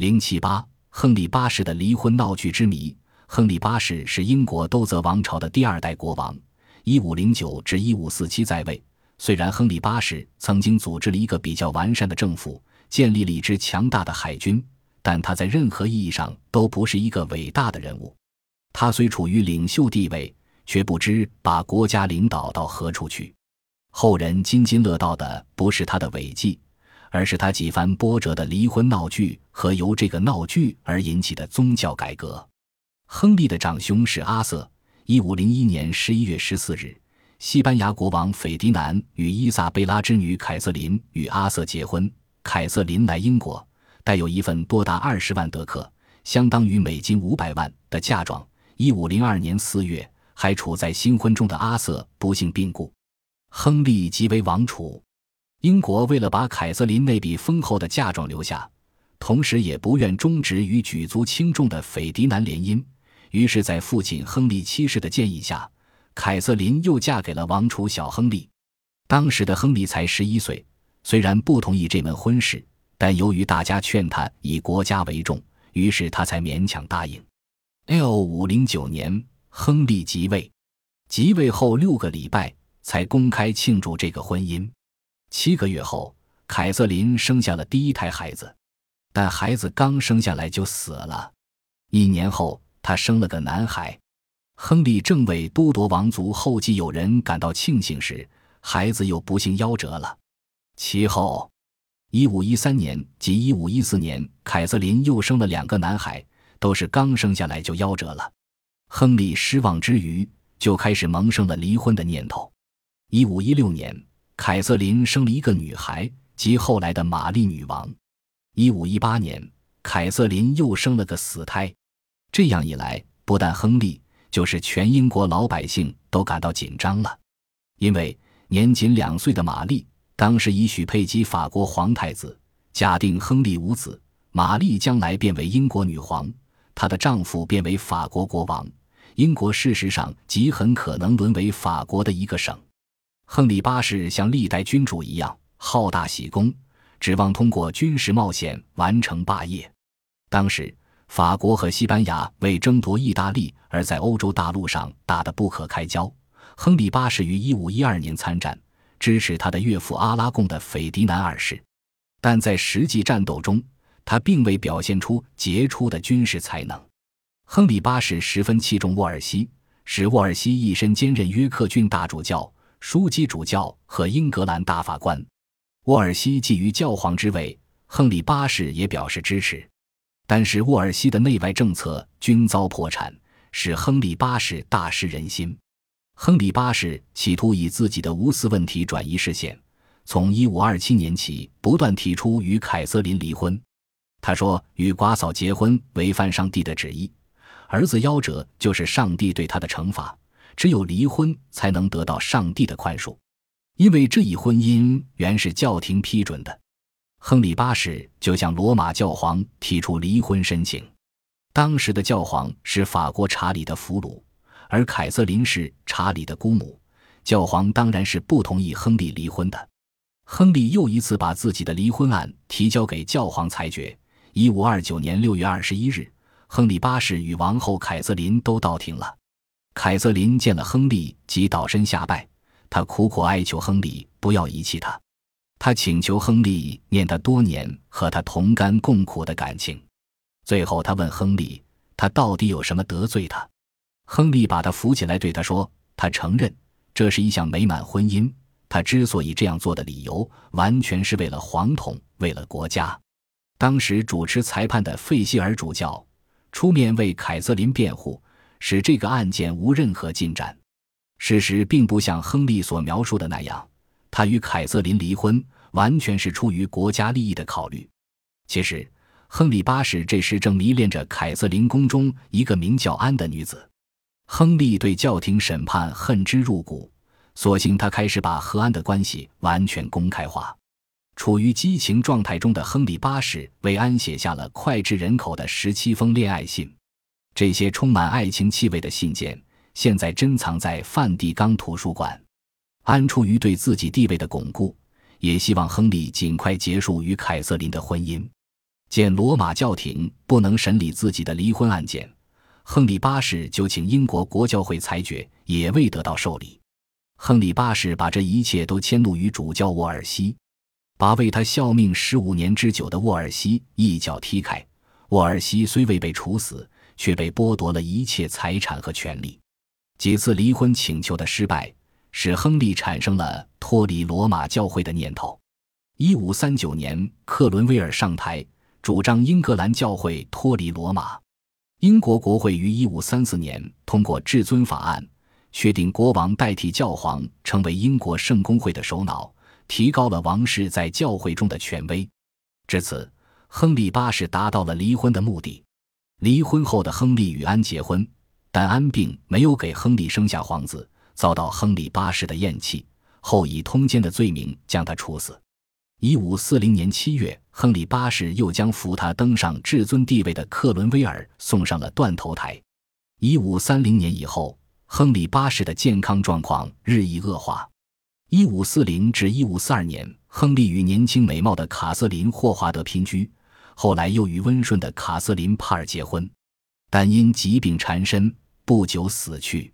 零七八，亨利八世的离婚闹剧之谜。亨利八世是英国都泽王朝的第二代国王，一五零九至一五四七在位。虽然亨利八世曾经组织了一个比较完善的政府，建立了一支强大的海军，但他在任何意义上都不是一个伟大的人物。他虽处于领袖地位，却不知把国家领导到何处去。后人津津乐道的不是他的伟绩。而是他几番波折的离婚闹剧和由这个闹剧而引起的宗教改革。亨利的长兄是阿瑟。一五零一年十一月十四日，西班牙国王斐迪南与伊萨贝拉之女凯瑟琳与阿瑟结婚。凯瑟琳来英国，带有一份多达二十万德克（相当于美金五百万）的嫁妆。一五零二年四月，还处在新婚中的阿瑟不幸病故，亨利即为王储。英国为了把凯瑟琳那笔丰厚的嫁妆留下，同时也不愿终止与举足轻重的斐迪南联姻，于是，在父亲亨利七世的建议下，凯瑟琳又嫁给了王储小亨利。当时的亨利才十一岁，虽然不同意这门婚事，但由于大家劝他以国家为重，于是他才勉强答应。L 五零九年，亨利即位，即位后六个礼拜才公开庆祝这个婚姻。七个月后，凯瑟琳生下了第一胎孩子，但孩子刚生下来就死了。一年后，她生了个男孩。亨利正为都铎王族后继有人感到庆幸时，孩子又不幸夭折了。其后，一五一三年及一五一四年，凯瑟琳又生了两个男孩，都是刚生下来就夭折了。亨利失望之余，就开始萌生了离婚的念头。一五一六年。凯瑟琳生了一个女孩，即后来的玛丽女王。一五一八年，凯瑟琳又生了个死胎。这样一来，不但亨利，就是全英国老百姓都感到紧张了，因为年仅两岁的玛丽当时已许配给法国皇太子。假定亨利无子，玛丽将来变为英国女皇，她的丈夫变为法国国王，英国事实上极很可能沦为法国的一个省。亨利八世像历代君主一样好大喜功，指望通过军事冒险完成霸业。当时，法国和西班牙为争夺意大利而在欧洲大陆上打得不可开交。亨利八世于1512年参战，支持他的岳父阿拉贡的斐迪南二世，但在实际战斗中，他并未表现出杰出的军事才能。亨利八世十分器重沃尔西，使沃尔西一身兼任约克郡大主教。枢机主教和英格兰大法官，沃尔西觊觎教皇之位，亨利八世也表示支持。但是沃尔西的内外政策均遭破产，使亨利八世大失人心。亨利八世企图以自己的无私问题转移视线，从1527年起不断提出与凯瑟琳离婚。他说：“与寡嫂结婚违反上帝的旨意，儿子夭折就是上帝对他的惩罚。”只有离婚才能得到上帝的宽恕，因为这一婚姻原是教廷批准的。亨利八世就向罗马教皇提出离婚申请。当时的教皇是法国查理的俘虏，而凯瑟琳是查理的姑母，教皇当然是不同意亨利离婚的。亨利又一次把自己的离婚案提交给教皇裁决。一五二九年六月二十一日，亨利八世与王后凯瑟琳都到庭了。凯瑟琳见了亨利，即倒身下拜。他苦苦哀求亨利不要遗弃他，他请求亨利念他多年和他同甘共苦的感情。最后，他问亨利，他到底有什么得罪他？亨利把他扶起来，对他说：“他承认这是一项美满婚姻。他之所以这样做的理由，完全是为了皇统，为了国家。”当时主持裁判的费希尔主教出面为凯瑟琳辩护。使这个案件无任何进展。事实并不像亨利所描述的那样，他与凯瑟琳离婚完全是出于国家利益的考虑。其实，亨利八世这时正迷恋着凯瑟琳宫中一个名叫安的女子。亨利对教廷审判恨之入骨，索性他开始把和安的关系完全公开化。处于激情状态中的亨利八世为安写下了脍炙人口的十七封恋爱信。这些充满爱情气味的信件，现在珍藏在梵蒂冈图书馆。安出于对自己地位的巩固，也希望亨利尽快结束与凯瑟琳的婚姻。见罗马教廷不能审理自己的离婚案件，亨利八世就请英国国教会裁决，也未得到受理。亨利八世把这一切都迁怒于主教沃尔西，把为他效命十五年之久的沃尔西一脚踢开。沃尔西虽未被处死，却被剥夺了一切财产和权利。几次离婚请求的失败，使亨利产生了脱离罗马教会的念头。一五三九年，克伦威尔上台，主张英格兰教会脱离罗马。英国国会于一五三四年通过至尊法案。确定国王代替教皇成为英国圣公会的首脑，提高了王室在教会中的权威。至此，亨利八世达到了离婚的目的。离婚后的亨利与安结婚，但安并没有给亨利生下皇子，遭到亨利八世的厌弃，后以通奸的罪名将他处死。一五四零年七月，亨利八世又将扶他登上至尊地位的克伦威尔送上了断头台。一五三零年以后。亨利八世的健康状况日益恶化。一五四零至一五四二年，亨利与年轻美貌的卡瑟琳·霍华德姘居，后来又与温顺的卡瑟琳·帕尔结婚，但因疾病缠身，不久死去。